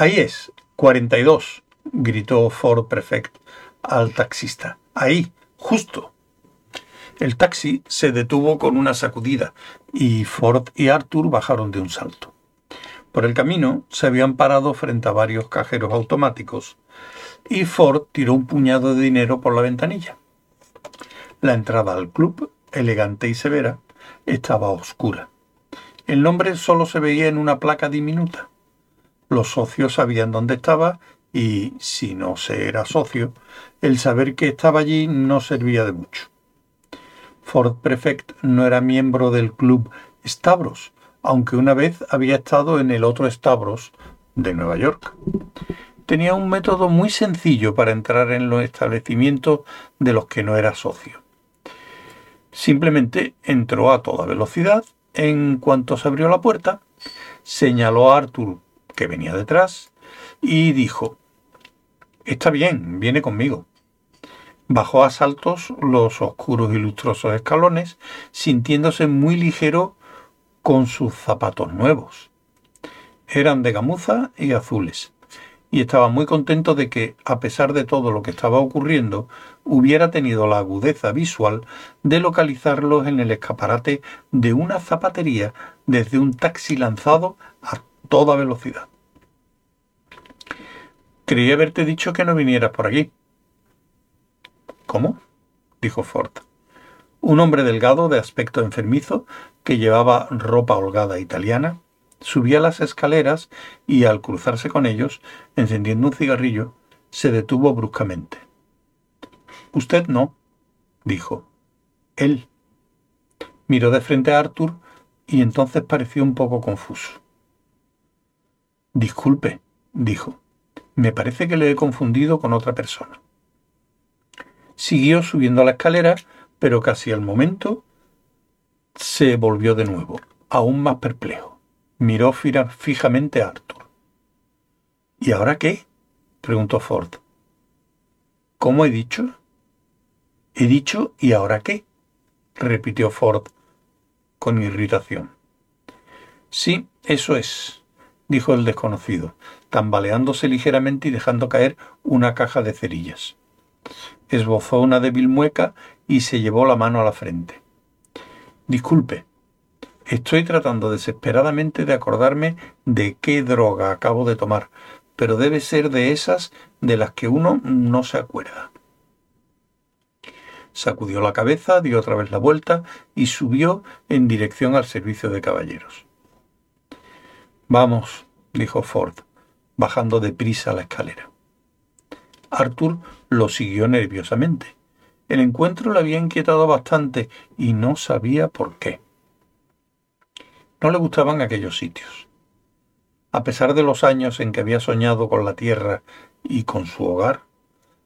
Ahí es, 42, gritó Ford Prefect al taxista. Ahí, justo. El taxi se detuvo con una sacudida y Ford y Arthur bajaron de un salto. Por el camino se habían parado frente a varios cajeros automáticos y Ford tiró un puñado de dinero por la ventanilla. La entrada al club, elegante y severa, estaba oscura. El nombre solo se veía en una placa diminuta. Los socios sabían dónde estaba y, si no se era socio, el saber que estaba allí no servía de mucho. Ford Prefect no era miembro del club Stavros, aunque una vez había estado en el otro Stavros de Nueva York. Tenía un método muy sencillo para entrar en los establecimientos de los que no era socio. Simplemente entró a toda velocidad, en cuanto se abrió la puerta, señaló a Arthur, que venía detrás, y dijo, Está bien, viene conmigo. Bajó a saltos los oscuros y lustrosos escalones, sintiéndose muy ligero con sus zapatos nuevos. Eran de gamuza y azules, y estaba muy contento de que, a pesar de todo lo que estaba ocurriendo, hubiera tenido la agudeza visual de localizarlos en el escaparate de una zapatería desde un taxi lanzado toda velocidad. Creí haberte dicho que no vinieras por aquí. ¿Cómo? dijo Ford. Un hombre delgado de aspecto enfermizo, que llevaba ropa holgada italiana, subía las escaleras y al cruzarse con ellos, encendiendo un cigarrillo, se detuvo bruscamente. Usted no, dijo. Él. Miró de frente a Arthur y entonces pareció un poco confuso. Disculpe, dijo. Me parece que le he confundido con otra persona. Siguió subiendo la escalera, pero casi al momento se volvió de nuevo, aún más perplejo. Miró fijamente a Arthur. ¿Y ahora qué? preguntó Ford. ¿Cómo he dicho? He dicho ¿y ahora qué? repitió Ford con irritación. Sí, eso es, dijo el desconocido, tambaleándose ligeramente y dejando caer una caja de cerillas. Esbozó una débil mueca y se llevó la mano a la frente. Disculpe, estoy tratando desesperadamente de acordarme de qué droga acabo de tomar, pero debe ser de esas de las que uno no se acuerda. Sacudió la cabeza, dio otra vez la vuelta y subió en dirección al servicio de caballeros. Vamos, dijo Ford, bajando deprisa la escalera. Arthur lo siguió nerviosamente. El encuentro le había inquietado bastante y no sabía por qué. No le gustaban aquellos sitios. A pesar de los años en que había soñado con la tierra y con su hogar,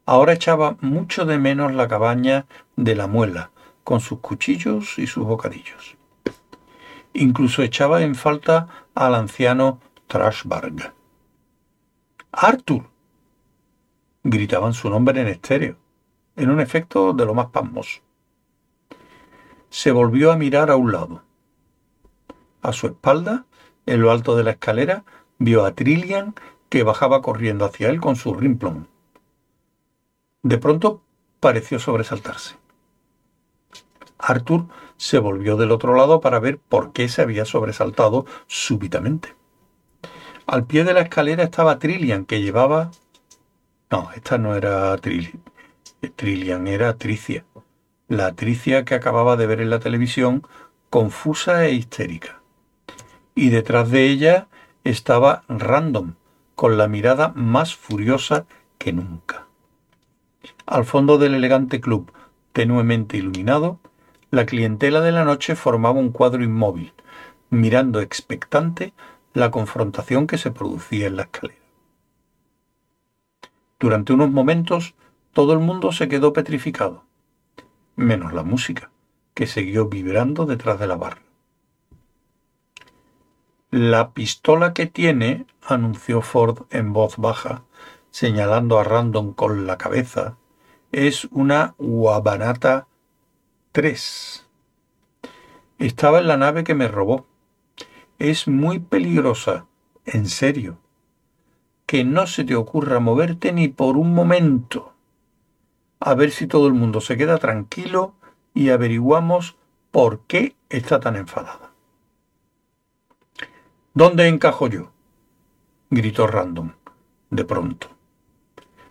ahora echaba mucho de menos la cabaña de la muela, con sus cuchillos y sus bocadillos. Incluso echaba en falta al anciano Trashbarg. Arthur. Gritaban su nombre en estéreo, en un efecto de lo más pasmoso. Se volvió a mirar a un lado. A su espalda, en lo alto de la escalera, vio a Trillian que bajaba corriendo hacia él con su rimplón. De pronto pareció sobresaltarse. Arthur se volvió del otro lado para ver por qué se había sobresaltado súbitamente. Al pie de la escalera estaba Trillian, que llevaba... No, esta no era Trillian, era Tricia. La Tricia que acababa de ver en la televisión, confusa e histérica. Y detrás de ella estaba Random, con la mirada más furiosa que nunca. Al fondo del elegante club, tenuemente iluminado, la clientela de la noche formaba un cuadro inmóvil, mirando expectante la confrontación que se producía en la escalera. Durante unos momentos todo el mundo se quedó petrificado, menos la música, que siguió vibrando detrás de la barra. La pistola que tiene, anunció Ford en voz baja, señalando a Random con la cabeza, es una Wabanata 3. Estaba en la nave que me robó es muy peligrosa, en serio. que no se te ocurra moverte ni por un momento. A ver si todo el mundo se queda tranquilo y averiguamos por qué está tan enfadada. ¿Dónde encajo yo? gritó Random, de pronto.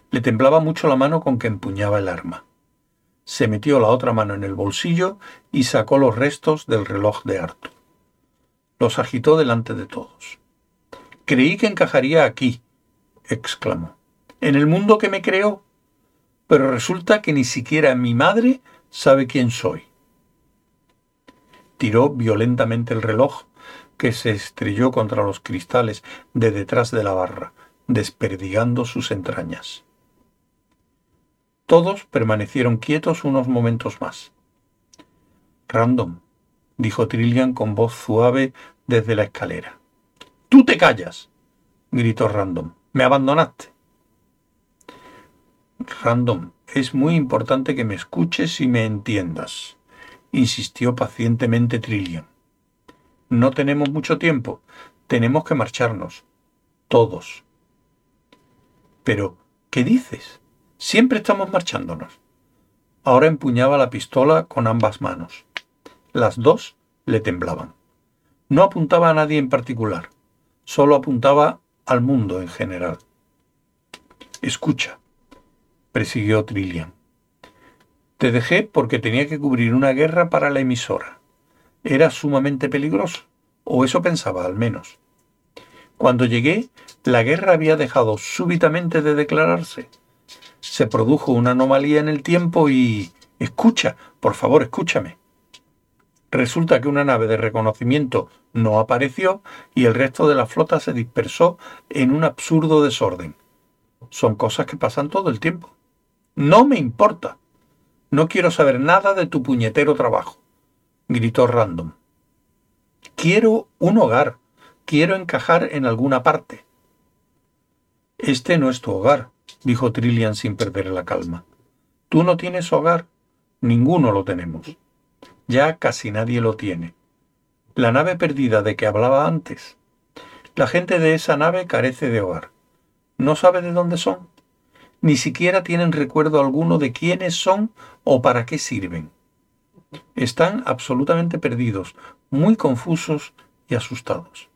Le temblaba mucho la mano con que empuñaba el arma. Se metió la otra mano en el bolsillo y sacó los restos del reloj de Arthur. Los agitó delante de todos. Creí que encajaría aquí, exclamó. En el mundo que me creó. Pero resulta que ni siquiera mi madre sabe quién soy. Tiró violentamente el reloj que se estrelló contra los cristales de detrás de la barra, desperdigando sus entrañas. Todos permanecieron quietos unos momentos más. Random, dijo Trillian con voz suave desde la escalera. ¡Tú te callas! gritó Random. Me abandonaste. Random, es muy importante que me escuches y me entiendas, insistió pacientemente Trillian. No tenemos mucho tiempo. Tenemos que marcharnos. Todos. Pero, ¿qué dices? Siempre estamos marchándonos. Ahora empuñaba la pistola con ambas manos. Las dos le temblaban. No apuntaba a nadie en particular, solo apuntaba al mundo en general. Escucha, persiguió Trillian. Te dejé porque tenía que cubrir una guerra para la emisora era sumamente peligroso, o eso pensaba al menos. Cuando llegué, la guerra había dejado súbitamente de declararse. Se produjo una anomalía en el tiempo y... Escucha, por favor, escúchame. Resulta que una nave de reconocimiento no apareció y el resto de la flota se dispersó en un absurdo desorden. Son cosas que pasan todo el tiempo. No me importa. No quiero saber nada de tu puñetero trabajo gritó Random. Quiero un hogar. Quiero encajar en alguna parte. Este no es tu hogar, dijo Trillian sin perder la calma. Tú no tienes hogar. Ninguno lo tenemos. Ya casi nadie lo tiene. La nave perdida de que hablaba antes. La gente de esa nave carece de hogar. No sabe de dónde son. Ni siquiera tienen recuerdo alguno de quiénes son o para qué sirven. Están absolutamente perdidos, muy confusos y asustados.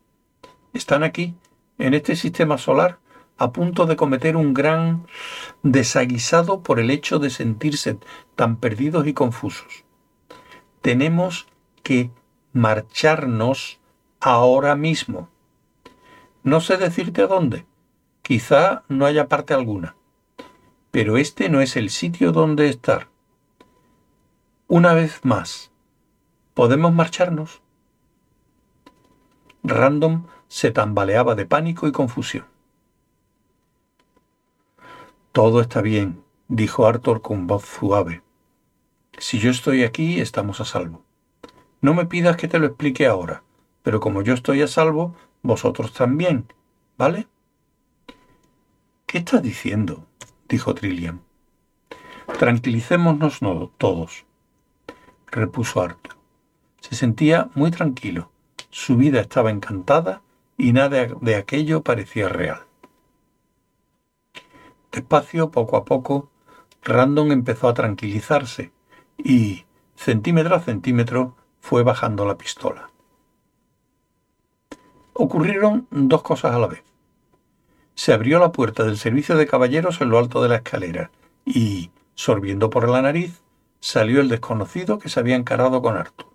Están aquí, en este sistema solar, a punto de cometer un gran desaguisado por el hecho de sentirse tan perdidos y confusos. Tenemos que marcharnos ahora mismo. No sé decirte a dónde. Quizá no haya parte alguna. Pero este no es el sitio donde estar. Una vez más, ¿podemos marcharnos? Random se tambaleaba de pánico y confusión. Todo está bien, dijo Arthur con voz suave. Si yo estoy aquí, estamos a salvo. No me pidas que te lo explique ahora, pero como yo estoy a salvo, vosotros también, ¿vale? ¿Qué estás diciendo? dijo Trillian. Tranquilicémonos todos repuso Arthur. Se sentía muy tranquilo. Su vida estaba encantada y nada de aquello parecía real. Despacio, poco a poco, Random empezó a tranquilizarse y, centímetro a centímetro, fue bajando la pistola. Ocurrieron dos cosas a la vez. Se abrió la puerta del servicio de caballeros en lo alto de la escalera y, sorbiendo por la nariz, salió el desconocido que se había encarado con Arthur.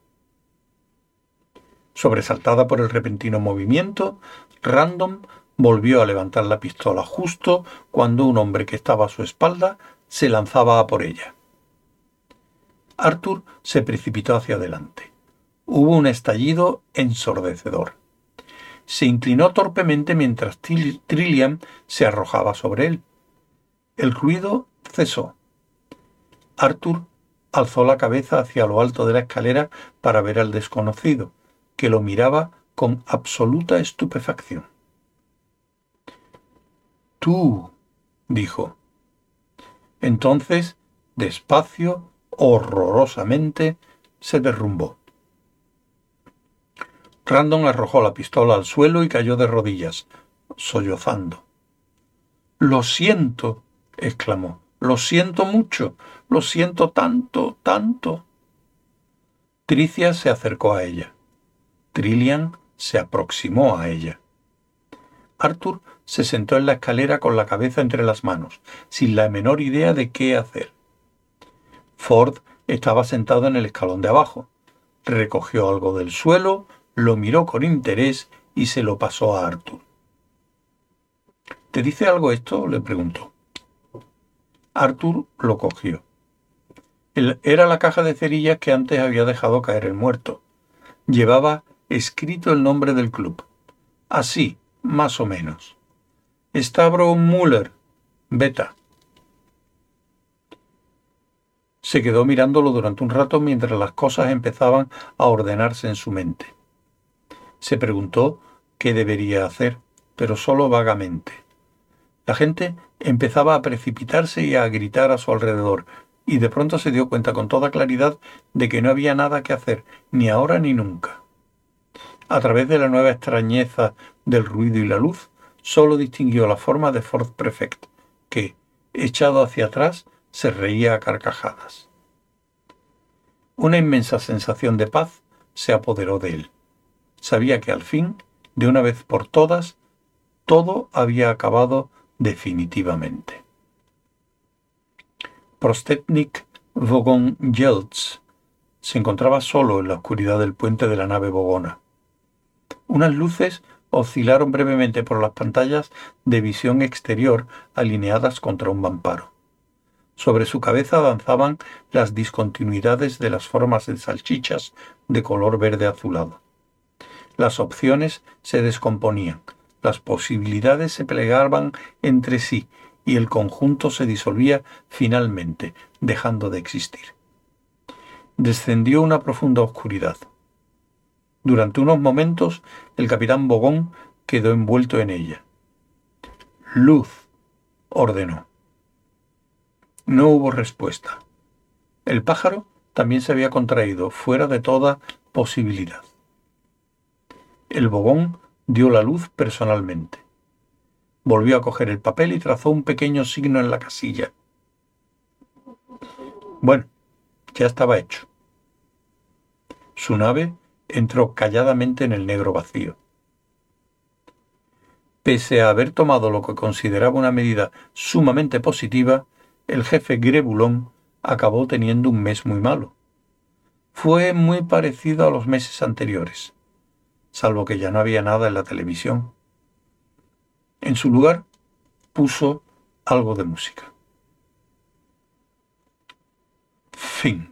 Sobresaltada por el repentino movimiento, Random volvió a levantar la pistola justo cuando un hombre que estaba a su espalda se lanzaba a por ella. Arthur se precipitó hacia adelante. Hubo un estallido ensordecedor. Se inclinó torpemente mientras Trillian se arrojaba sobre él. El ruido cesó. Arthur alzó la cabeza hacia lo alto de la escalera para ver al desconocido, que lo miraba con absoluta estupefacción. Tú, dijo. Entonces, despacio, horrorosamente, se derrumbó. Random arrojó la pistola al suelo y cayó de rodillas, sollozando. Lo siento, exclamó. Lo siento mucho. Lo siento tanto, tanto. Tricia se acercó a ella. Trillian se aproximó a ella. Arthur se sentó en la escalera con la cabeza entre las manos, sin la menor idea de qué hacer. Ford estaba sentado en el escalón de abajo. Recogió algo del suelo, lo miró con interés y se lo pasó a Arthur. ¿Te dice algo esto? le preguntó. Arthur lo cogió. Era la caja de cerillas que antes había dejado caer el muerto. Llevaba escrito el nombre del club. Así, más o menos. Stavro Müller, beta. Se quedó mirándolo durante un rato mientras las cosas empezaban a ordenarse en su mente. Se preguntó qué debería hacer, pero solo vagamente. La gente empezaba a precipitarse y a gritar a su alrededor, y de pronto se dio cuenta con toda claridad de que no había nada que hacer, ni ahora ni nunca. A través de la nueva extrañeza del ruido y la luz, solo distinguió la forma de Ford Prefect, que, echado hacia atrás, se reía a carcajadas. Una inmensa sensación de paz se apoderó de él. Sabía que al fin, de una vez por todas, todo había acabado definitivamente. Prostetnik Vogon Yelts se encontraba solo en la oscuridad del puente de la nave Bogona. Unas luces oscilaron brevemente por las pantallas de visión exterior alineadas contra un vamparo. Sobre su cabeza danzaban las discontinuidades de las formas de salchichas de color verde azulado. Las opciones se descomponían, las posibilidades se plegaban entre sí y el conjunto se disolvía finalmente, dejando de existir. Descendió una profunda oscuridad. Durante unos momentos el capitán Bogón quedó envuelto en ella. Luz, ordenó. No hubo respuesta. El pájaro también se había contraído, fuera de toda posibilidad. El bogón dio la luz personalmente. Volvió a coger el papel y trazó un pequeño signo en la casilla. Bueno, ya estaba hecho. Su nave entró calladamente en el negro vacío. Pese a haber tomado lo que consideraba una medida sumamente positiva, el jefe Grebulón acabó teniendo un mes muy malo. Fue muy parecido a los meses anteriores, salvo que ya no había nada en la televisión. En su lugar puso algo de música. Fin.